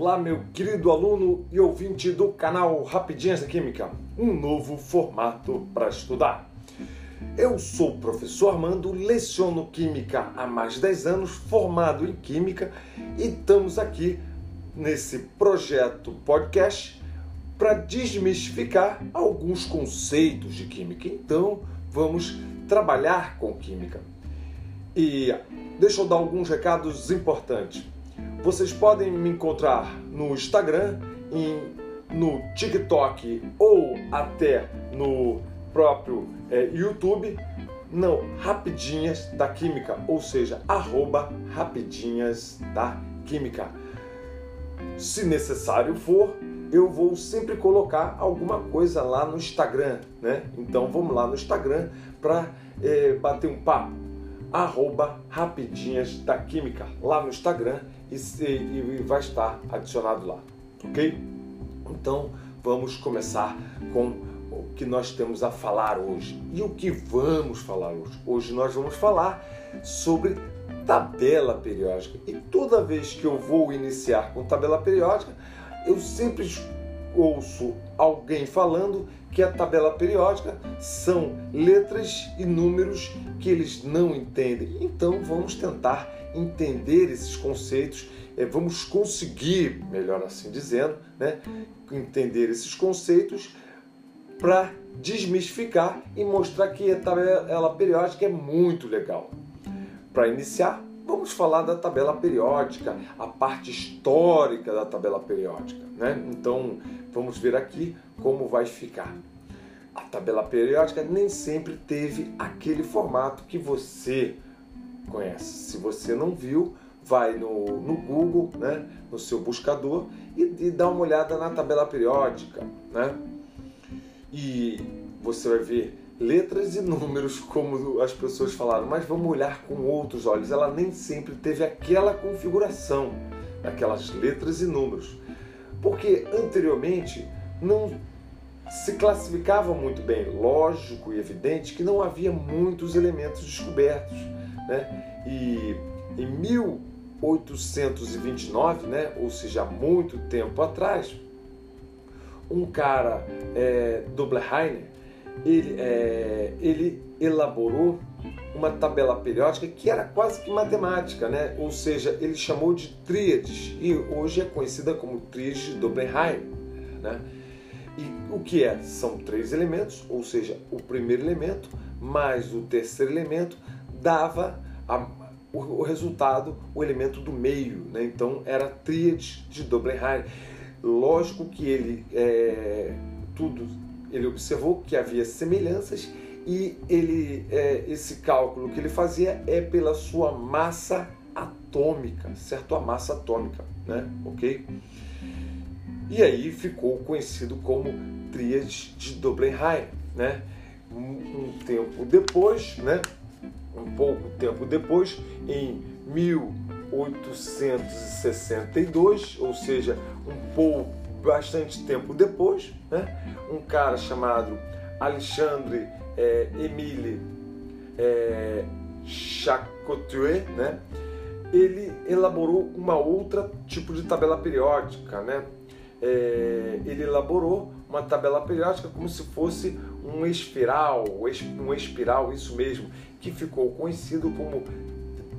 Olá, meu querido aluno e ouvinte do canal Rapidinhas da Química, um novo formato para estudar. Eu sou o professor Armando, leciono Química há mais de 10 anos, formado em Química, e estamos aqui nesse projeto podcast para desmistificar alguns conceitos de Química. Então, vamos trabalhar com Química. E deixa eu dar alguns recados importantes. Vocês podem me encontrar no Instagram, em, no TikTok ou até no próprio é, YouTube, não, Rapidinhas da Química, ou seja, arroba Rapidinhas da Química. Se necessário for, eu vou sempre colocar alguma coisa lá no Instagram, né? Então vamos lá no Instagram para é, bater um papo. Arroba Rapidinhas da Química, lá no Instagram e, e, e vai estar adicionado lá, ok? Então vamos começar com o que nós temos a falar hoje. E o que vamos falar hoje? Hoje nós vamos falar sobre tabela periódica. E toda vez que eu vou iniciar com tabela periódica, eu sempre ouço alguém falando que a tabela periódica são letras e números que eles não entendem. Então vamos tentar entender esses conceitos, é, vamos conseguir, melhor assim dizendo, né, entender esses conceitos para desmistificar e mostrar que a tabela periódica é muito legal. Para iniciar, vamos falar da tabela periódica, a parte histórica da tabela periódica. Né? Então, vamos ver aqui como vai ficar. A tabela periódica nem sempre teve aquele formato que você conhece. Se você não viu, vai no, no Google, né, no seu buscador e, e dá uma olhada na tabela periódica, né? E você vai ver letras e números, como as pessoas falaram, mas vamos olhar com outros olhos. Ela nem sempre teve aquela configuração, aquelas letras e números, porque anteriormente não se classificava muito bem. Lógico e evidente que não havia muitos elementos descobertos né? E em 1829, né, ou seja, muito tempo atrás, um cara, é, Dobleheiner, ele, é, ele elaborou uma tabela periódica que era quase que matemática, né? ou seja, ele chamou de tríades e hoje é conhecida como tríade de Dobleheim. Né? E o que é? São três elementos, ou seja, o primeiro elemento mais o terceiro elemento dava a, o, o, resultado, o elemento do meio. Né? Então era tríade de Doblenheim. Lógico que ele é, tudo ele observou que havia semelhanças e ele é, esse cálculo que ele fazia é pela sua massa atômica, certo? A massa atômica, né? Ok? E aí ficou conhecido como tríade de Doblenheim, né? Um, um tempo depois, né? um pouco tempo depois, em 1862, ou seja, um pouco, bastante tempo depois, né? um cara chamado Alexandre é, Emile é, né? ele elaborou uma outra tipo de tabela periódica, né? É, ele elaborou uma tabela periódica como se fosse um espiral, um espiral, isso mesmo, que ficou conhecido como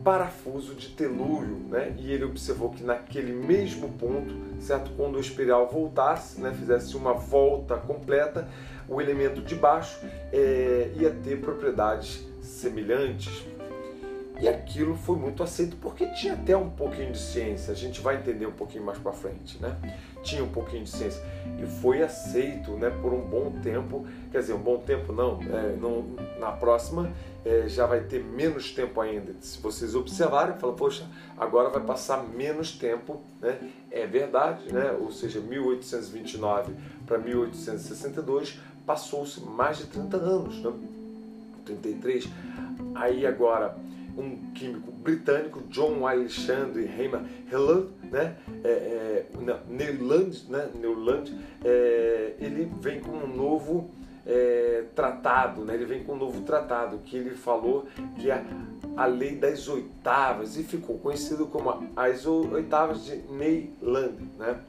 parafuso de telúrio, né? E ele observou que naquele mesmo ponto, certo, quando o espiral voltasse, né, fizesse uma volta completa, o elemento de baixo é, ia ter propriedades semelhantes. E aquilo foi muito aceito porque tinha até um pouquinho de ciência. A gente vai entender um pouquinho mais para frente, né? Tinha um pouquinho de ciência e foi aceito, né, por um bom tempo. Quer dizer, um bom tempo não. É, não na próxima é, já vai ter menos tempo ainda. Se vocês observarem, fala, poxa, agora vai passar menos tempo, né? É verdade, né? Ou seja, 1829 para 1862 passou-se mais de 30 anos, né? 33. Aí agora um químico britânico, John Alexandre Heimer Helland, né? É, é, Newland, né? Newland é, ele vem com um novo é, tratado, né? ele vem com um novo tratado que ele falou que a a lei das oitavas e ficou conhecido como as oitavas de Neyland, né?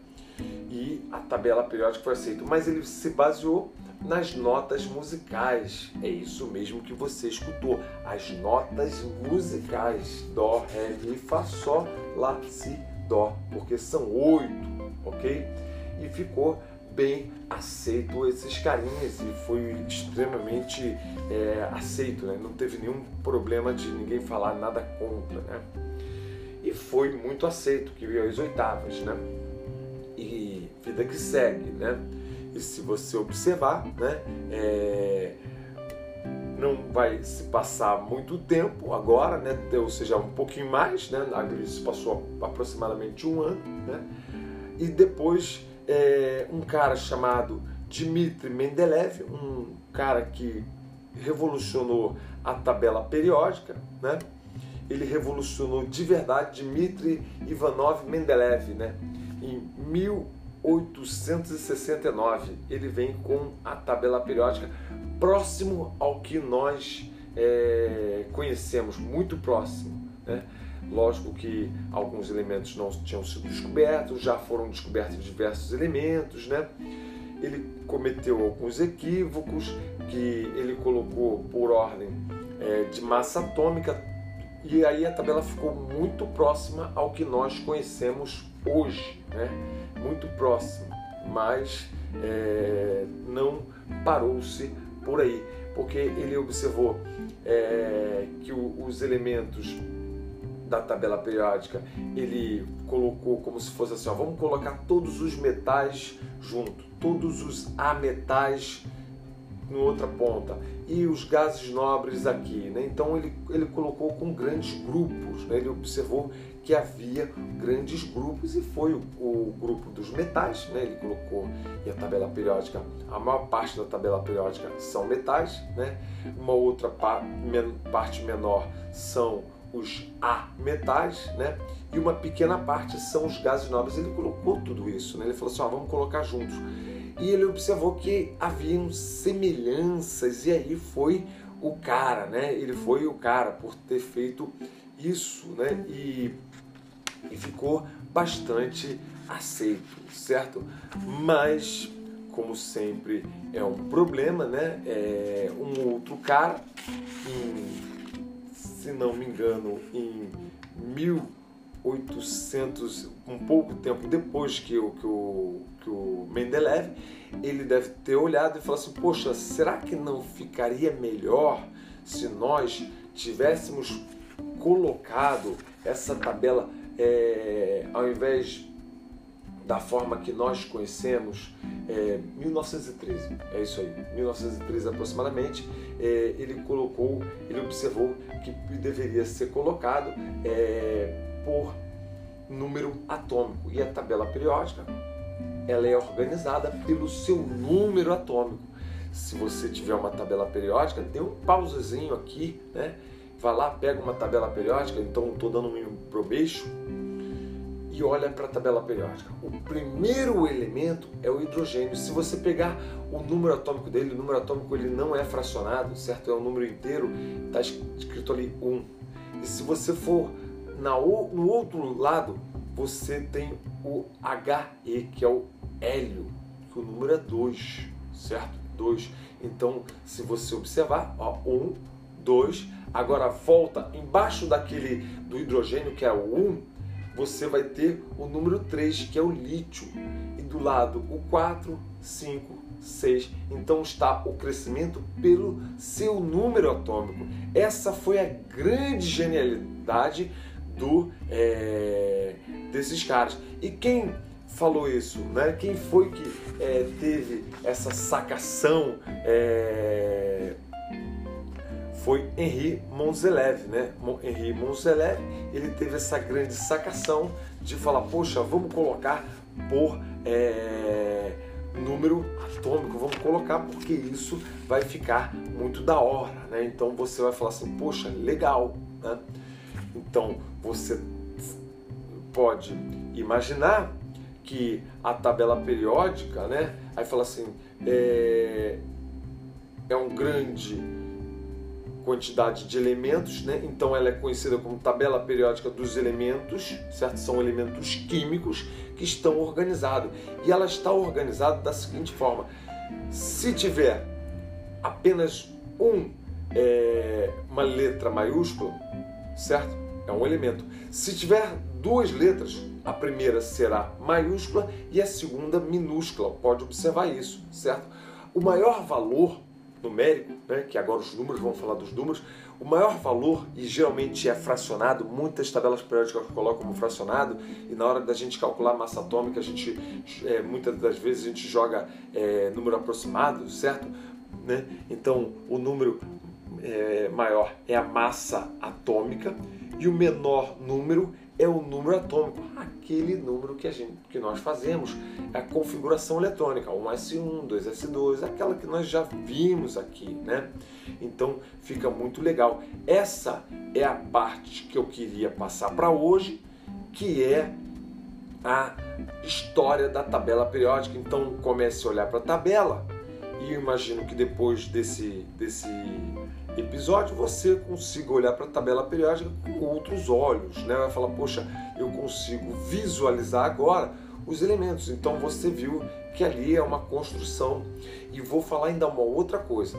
E a tabela periódica foi aceita, mas ele se baseou nas notas musicais. É isso mesmo que você escutou, as notas musicais: dó, ré, mi, fá, sol, lá, si, dó, porque são oito, ok? E ficou bem aceito esses carinhas e foi extremamente é, aceito, né? não teve nenhum problema de ninguém falar nada contra, né? E foi muito aceito, que veio às oitavas, né? E vida que segue, né? E se você observar, né? É, não vai se passar muito tempo agora, né? Ou seja, um pouquinho mais, né? Isso passou aproximadamente um ano, né? E depois é, um cara chamado Dmitry Mendeleev, um cara que revolucionou a tabela periódica, né? Ele revolucionou de verdade Dmitry Ivanov Mendeleev, né? Em 1869 ele vem com a tabela periódica próximo ao que nós é, conhecemos, muito próximo, né? Lógico que alguns elementos não tinham sido descobertos, já foram descobertos diversos elementos, né? Ele cometeu alguns equívocos que ele colocou por ordem é, de massa atômica e aí a tabela ficou muito próxima ao que nós conhecemos hoje, né? Muito próximo, mas é, não parou-se por aí, porque ele observou é, que o, os elementos da tabela periódica, ele colocou como se fosse assim, ó, vamos colocar todos os metais junto, todos os ametais em outra ponta e os gases nobres aqui, né? Então ele, ele colocou com grandes grupos, né? Ele observou que havia grandes grupos e foi o, o, grupo dos metais, né? Ele colocou e a tabela periódica, a maior parte da tabela periódica são metais, né? Uma outra men, parte menor são os A-metais, né? E uma pequena parte são os gases nobres. Ele colocou tudo isso, né? Ele falou assim, vamos colocar juntos. E ele observou que haviam semelhanças e aí foi o cara, né? Ele foi o cara por ter feito isso, né? E, e ficou bastante aceito, certo? Mas como sempre é um problema, né? É um outro cara em se não me engano, em 1800, um pouco tempo depois que o, que o, que o Mendeleev, ele deve ter olhado e falado assim: Poxa, será que não ficaria melhor se nós tivéssemos colocado essa tabela é, ao invés da forma que nós conhecemos, é, 1913, é isso aí, 1913 aproximadamente, é, ele colocou, ele observou que deveria ser colocado é, por número atômico e a tabela periódica ela é organizada pelo seu número atômico. Se você tiver uma tabela periódica, tem um pausazinho aqui, né? Vai lá, pega uma tabela periódica, então estou dando um probeixo e olha para a tabela periódica. O primeiro elemento é o hidrogênio. Se você pegar o número atômico dele, o número atômico ele não é fracionado, certo? É um número inteiro, está escrito ali 1. E se você for na, no outro lado, você tem o HE, que é o hélio, que o número é 2, certo? 2. Então, se você observar, ó, 1, 2, agora volta embaixo daquele do hidrogênio, que é o 1, você vai ter o número 3, que é o lítio, e do lado o 4, 5, 6. Então está o crescimento pelo seu número atômico. Essa foi a grande genialidade do, é, desses caras. E quem falou isso? Né? Quem foi que é, teve essa sacação? É, foi Henri Monselev, né? Henri Monselev, ele teve essa grande sacação de falar, poxa, vamos colocar por é, número atômico, vamos colocar porque isso vai ficar muito da hora, né? Então você vai falar assim, poxa, legal, né? Então você pode imaginar que a tabela periódica, né? Aí fala assim, é, é um grande quantidade de elementos, né? então ela é conhecida como tabela periódica dos elementos, certo? São elementos químicos que estão organizados. E ela está organizada da seguinte forma: se tiver apenas um, é, uma letra maiúscula, certo? É um elemento. Se tiver duas letras, a primeira será maiúscula e a segunda minúscula. Pode observar isso, certo? O maior valor numérico, né, que agora os números, vão falar dos números, o maior valor, e geralmente é fracionado, muitas tabelas periódicas colocam como fracionado, e na hora da gente calcular a massa atômica, a gente, é, muitas das vezes a gente joga é, número aproximado, certo? Né? Então, o número é, maior é a massa atômica, e o menor número é o número atômico, aquele número que, a gente, que nós fazemos, é a configuração eletrônica, 1s1, 2s2, aquela que nós já vimos aqui, né? Então fica muito legal. Essa é a parte que eu queria passar para hoje, que é a história da tabela periódica. Então comece a olhar para a tabela e eu imagino que depois desse, desse episódio você consiga olhar para a tabela periódica com outros olhos, né? Vai falar, poxa, eu consigo visualizar agora os elementos. Então você viu que ali é uma construção. E vou falar ainda uma outra coisa.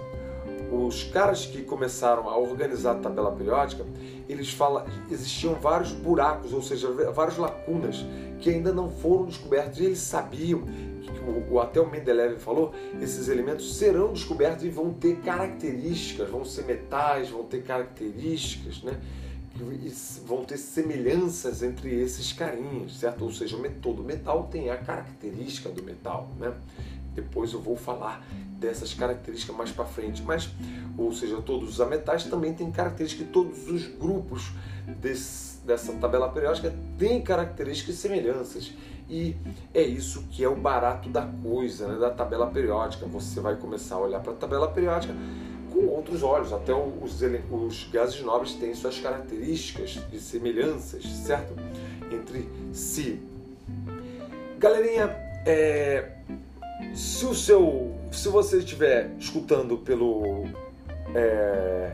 Os caras que começaram a organizar a tabela periódica, eles falam, existiam vários buracos, ou seja, várias lacunas que ainda não foram descobertos. E eles sabiam o, até o Mendeleev falou, esses elementos serão descobertos e vão ter características, vão ser metais, vão ter características, né? vão ter semelhanças entre esses carinhos, certo? Ou seja, todo metal tem a característica do metal, né? Depois eu vou falar dessas características mais para frente, mas, ou seja, todos os metais também têm características, todos os grupos desse, dessa tabela periódica têm características e semelhanças. E é isso que é o barato da coisa, né, da tabela periódica. Você vai começar a olhar para a tabela periódica com outros olhos. Até os, os gases nobres têm suas características e semelhanças, certo? Entre si. Galerinha, é, se o seu, se você estiver escutando pelo é,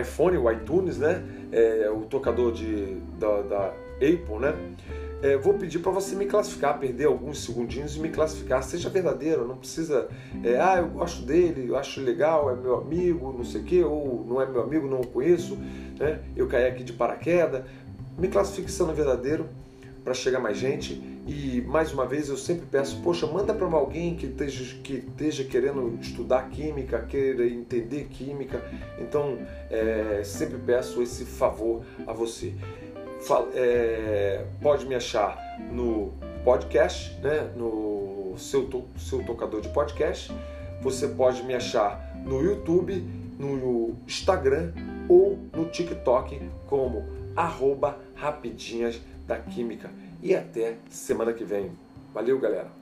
iPhone, o iTunes, né, é, o tocador de, da, da Apple, né, é, vou pedir para você me classificar, perder alguns segundinhos e me classificar. Seja verdadeiro, não precisa. É, ah, eu gosto dele, eu acho legal, é meu amigo, não sei o quê, ou não é meu amigo, não o conheço, né? eu caí aqui de paraquedas. Me classifique sendo verdadeiro para chegar mais gente. E mais uma vez eu sempre peço, poxa, manda para alguém que esteja, que esteja querendo estudar química, queira entender química. Então é, sempre peço esse favor a você é, pode me achar no podcast, né, no seu, seu tocador de podcast. Você pode me achar no YouTube, no Instagram ou no TikTok como arroba rapidinhas da química. E até semana que vem. Valeu, galera!